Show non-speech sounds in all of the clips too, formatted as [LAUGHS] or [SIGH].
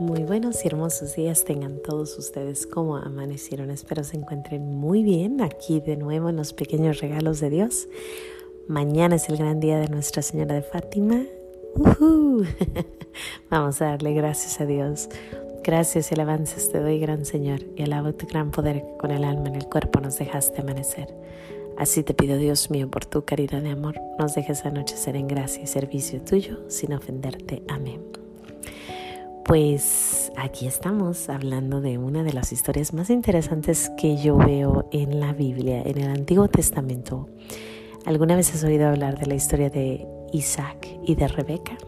Muy buenos y hermosos días tengan todos ustedes como amanecieron. Espero se encuentren muy bien aquí de nuevo en los pequeños regalos de Dios. Mañana es el gran día de Nuestra Señora de Fátima. [LAUGHS] Vamos a darle gracias a Dios. Gracias y alabanzas te doy, gran Señor, y alabo tu gran poder con el alma en el cuerpo nos dejaste amanecer. Así te pido, Dios mío, por tu caridad de amor, nos dejes anochecer en gracia y servicio tuyo sin ofenderte. Amén. Pues aquí estamos hablando de una de las historias más interesantes que yo veo en la Biblia, en el Antiguo Testamento. ¿Alguna vez has oído hablar de la historia de Isaac y de Rebeca?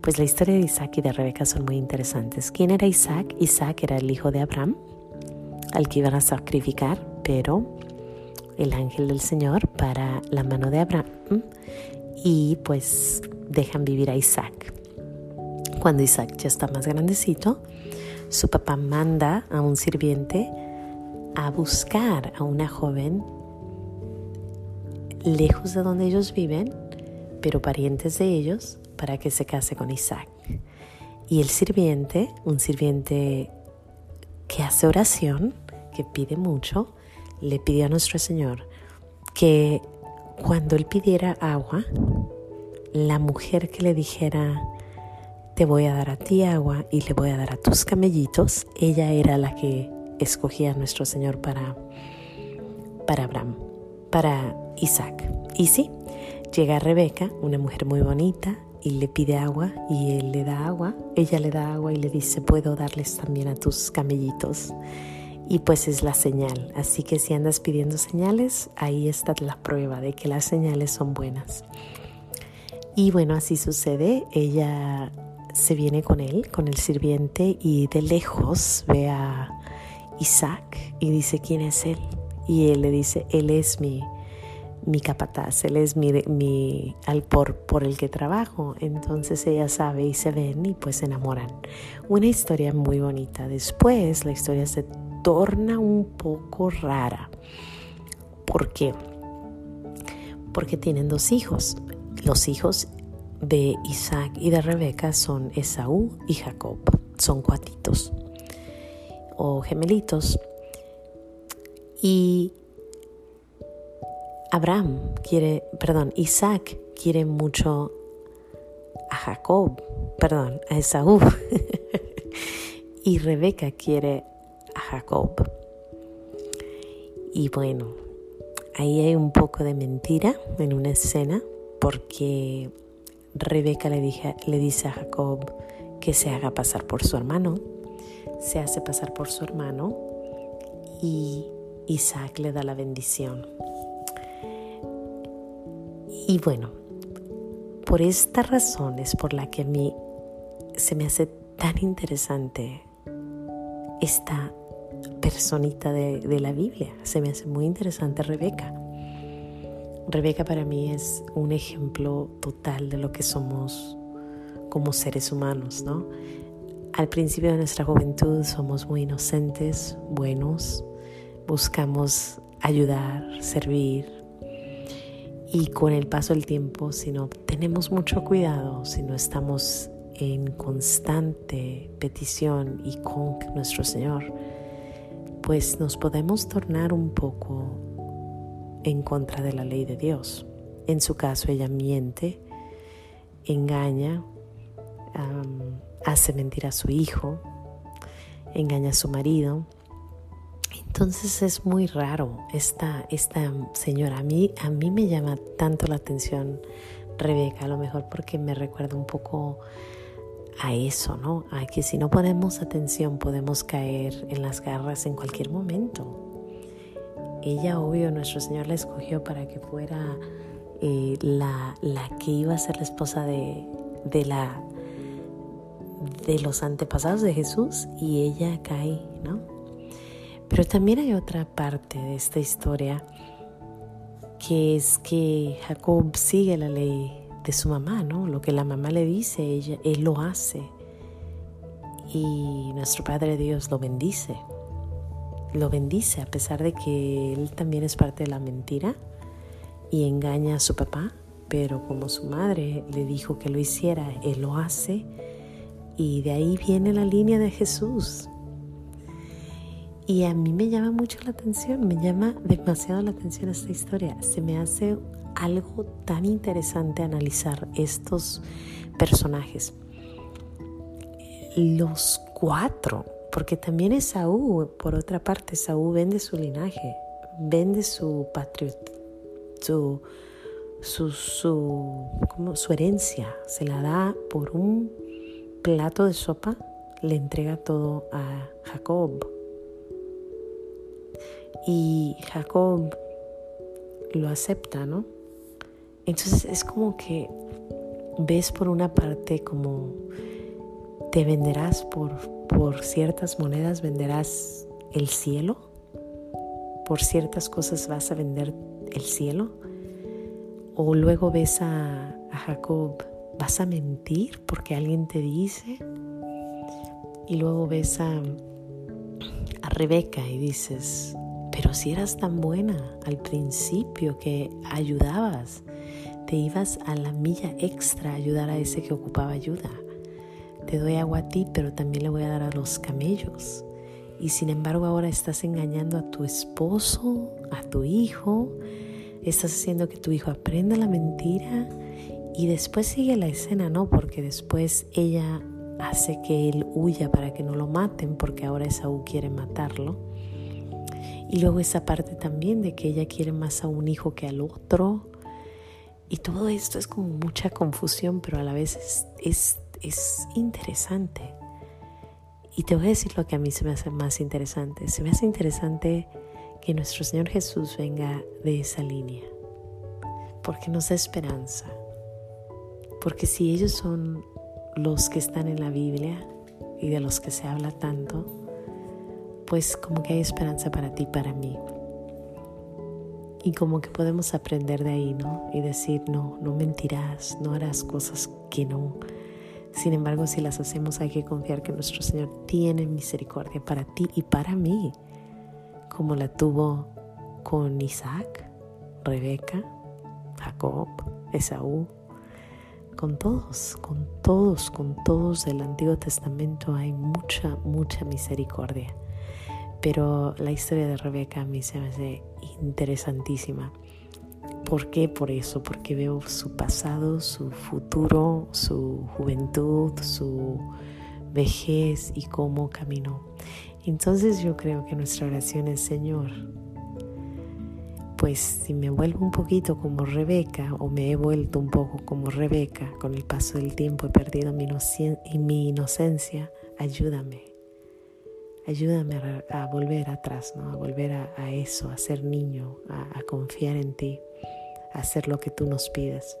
Pues la historia de Isaac y de Rebeca son muy interesantes. ¿Quién era Isaac? Isaac era el hijo de Abraham, al que iban a sacrificar, pero el ángel del Señor para la mano de Abraham y pues dejan vivir a Isaac. Cuando Isaac ya está más grandecito, su papá manda a un sirviente a buscar a una joven lejos de donde ellos viven, pero parientes de ellos, para que se case con Isaac. Y el sirviente, un sirviente que hace oración, que pide mucho, le pidió a nuestro Señor que cuando él pidiera agua, la mujer que le dijera, te voy a dar a ti agua y le voy a dar a tus camellitos, ella era la que escogía a nuestro Señor para, para Abraham, para Isaac. Y sí, llega Rebeca, una mujer muy bonita, y le pide agua y él le da agua, ella le da agua y le dice, puedo darles también a tus camellitos. Y pues es la señal, así que si andas pidiendo señales, ahí está la prueba de que las señales son buenas. Y bueno, así sucede, ella se viene con él, con el sirviente, y de lejos ve a Isaac y dice, ¿quién es él? Y él le dice, él es mi, mi capataz, él es mi, mi por el que trabajo. Entonces ella sabe y se ven y pues se enamoran. Una historia muy bonita. Después la historia se torna un poco rara. ¿Por qué? Porque tienen dos hijos. Los hijos de Isaac y de Rebeca son Esaú y Jacob. Son cuatitos o gemelitos. Y Abraham quiere, perdón, Isaac quiere mucho a Jacob, perdón, a Esaú. [LAUGHS] y Rebeca quiere a Jacob. Y bueno, ahí hay un poco de mentira en una escena porque Rebeca le, le dice a Jacob que se haga pasar por su hermano. Se hace pasar por su hermano y Isaac le da la bendición. Y bueno, por esta razón es por la que a mí se me hace tan interesante esta personita de, de la Biblia. Se me hace muy interesante Rebeca. Rebeca para mí es un ejemplo total de lo que somos como seres humanos, ¿no? Al principio de nuestra juventud somos muy inocentes, buenos, buscamos ayudar, servir. Y con el paso del tiempo, si no tenemos mucho cuidado, si no estamos en constante petición y con nuestro Señor, pues nos podemos tornar un poco en contra de la ley de Dios. En su caso, ella miente, engaña, hace mentir a su hijo, engaña a su marido. Entonces es muy raro esta, esta señora. A mí, a mí me llama tanto la atención Rebeca, a lo mejor porque me recuerda un poco a eso, ¿no? A que si no ponemos atención podemos caer en las garras en cualquier momento. Ella, obvio, nuestro Señor la escogió para que fuera eh, la, la, que iba a ser la esposa de, de, la, de los antepasados de Jesús y ella cae, ¿no? Pero también hay otra parte de esta historia que es que Jacob sigue la ley de su mamá, ¿no? Lo que la mamá le dice, ella, él lo hace. Y nuestro Padre Dios lo bendice lo bendice a pesar de que él también es parte de la mentira y engaña a su papá, pero como su madre le dijo que lo hiciera, él lo hace Y de ahí viene la línea de Jesús. Y a mí me llama mucho la atención, me llama demasiado la atención esta historia. Se me hace algo tan interesante analizar estos personajes. Los cuatro, porque también Esaú, por otra parte, Esaú vende su linaje, vende su patria, su, su, su herencia, se la da por un plato de sopa, le entrega todo a Jacob. Y Jacob lo acepta, ¿no? Entonces es como que ves por una parte como te venderás por, por ciertas monedas, venderás el cielo, por ciertas cosas vas a vender el cielo, o luego ves a, Jacob, vas a mentir porque alguien te dice, y luego ves a, a Rebeca y dices, pero si eras tan buena al principio que ayudabas, te ibas a la milla extra a ayudar a ese que ocupaba ayuda. Te doy agua a ti, pero también le voy a dar a los camellos. Y sin embargo ahora estás engañando a tu esposo, a tu hijo, estás haciendo que tu hijo aprenda la mentira y después sigue la escena, ¿no? Porque después ella hace que él huya para que no lo maten porque ahora Esaú quiere matarlo. Y luego esa parte también de que ella quiere más a un hijo que al otro. Y todo esto es como mucha confusión, pero a la vez es, es, es interesante. Y te voy a decir lo que a mí se me hace más interesante. Se me hace interesante que nuestro Señor Jesús venga de esa línea. Porque nos da esperanza. Porque si ellos son los que están en la Biblia y de los que se habla tanto, pues como que hay esperanza para ti, para mí. Y como que podemos aprender de ahí, ¿no? Y decir, no, no mentirás, no harás cosas que no. Sin embargo, si las hacemos hay que confiar que nuestro Señor tiene misericordia para ti y para mí, como la tuvo con Isaac, Rebeca, Jacob, Esaú, con todos, con todos, con todos del Antiguo Testamento hay mucha, mucha misericordia. Pero la historia de Rebeca a mí se me hace interesantísima. ¿Por qué? Por eso, porque veo su pasado, su futuro, su juventud, su vejez y cómo caminó. Entonces yo creo que nuestra oración es, Señor, pues si me vuelvo un poquito como Rebeca o me he vuelto un poco como Rebeca, con el paso del tiempo he perdido mi, inocencia, ayúdame ayúdame a, volver atrás, ¿no? a volver a, eso, a ser niño, a, confiar en ti, hacer lo que tú nos pides.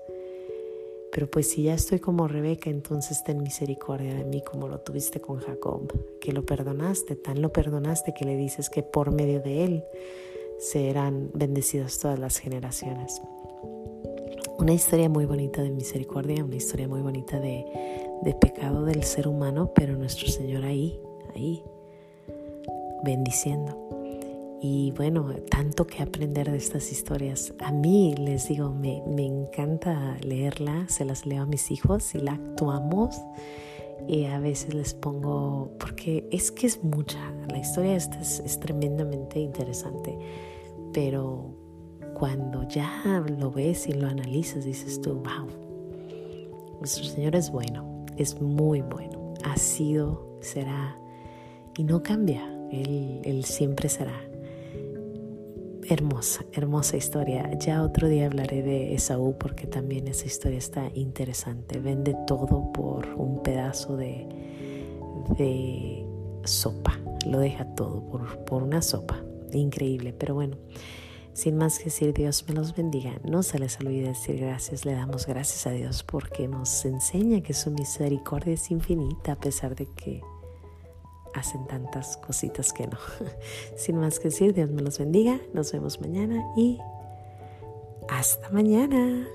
Pero pues si ya estoy como Rebeca, entonces ten misericordia de mí como lo tuviste con Jacob, que lo perdonaste, tan lo perdonaste que le dices que por medio de él serán bendecidas todas las generaciones. Una historia muy bonita de misericordia, una historia muy bonita de, de pecado del ser humano, pero nuestro Señor ahí, ahí, bendiciendo. Y bueno, tanto que aprender de estas historias. A mí les digo, me, me encanta leerla, se las leo a mis hijos y la actuamos. Y a veces les pongo, porque es que es mucha, la historia esta es, es tremendamente interesante, pero cuando ya lo ves y lo analizas, dices tú, wow, nuestro Señor es bueno, es muy bueno, ha sido, será y no cambia. Él, siempre será. Hermosa, hermosa historia. Ya otro día hablaré de Esaú porque también esa historia está interesante. Vende todo por un pedazo de, de sopa. Lo deja todo por, por una sopa. Increíble, pero bueno. Sin más que decir, Dios me los bendiga. No se les olvide decir gracias. Le damos gracias a Dios porque nos enseña que su misericordia es infinita a pesar de que hacen tantas cositas que no. [LAUGHS] Sin más que decir, Dios me los bendiga. Nos vemos mañana y hasta mañana.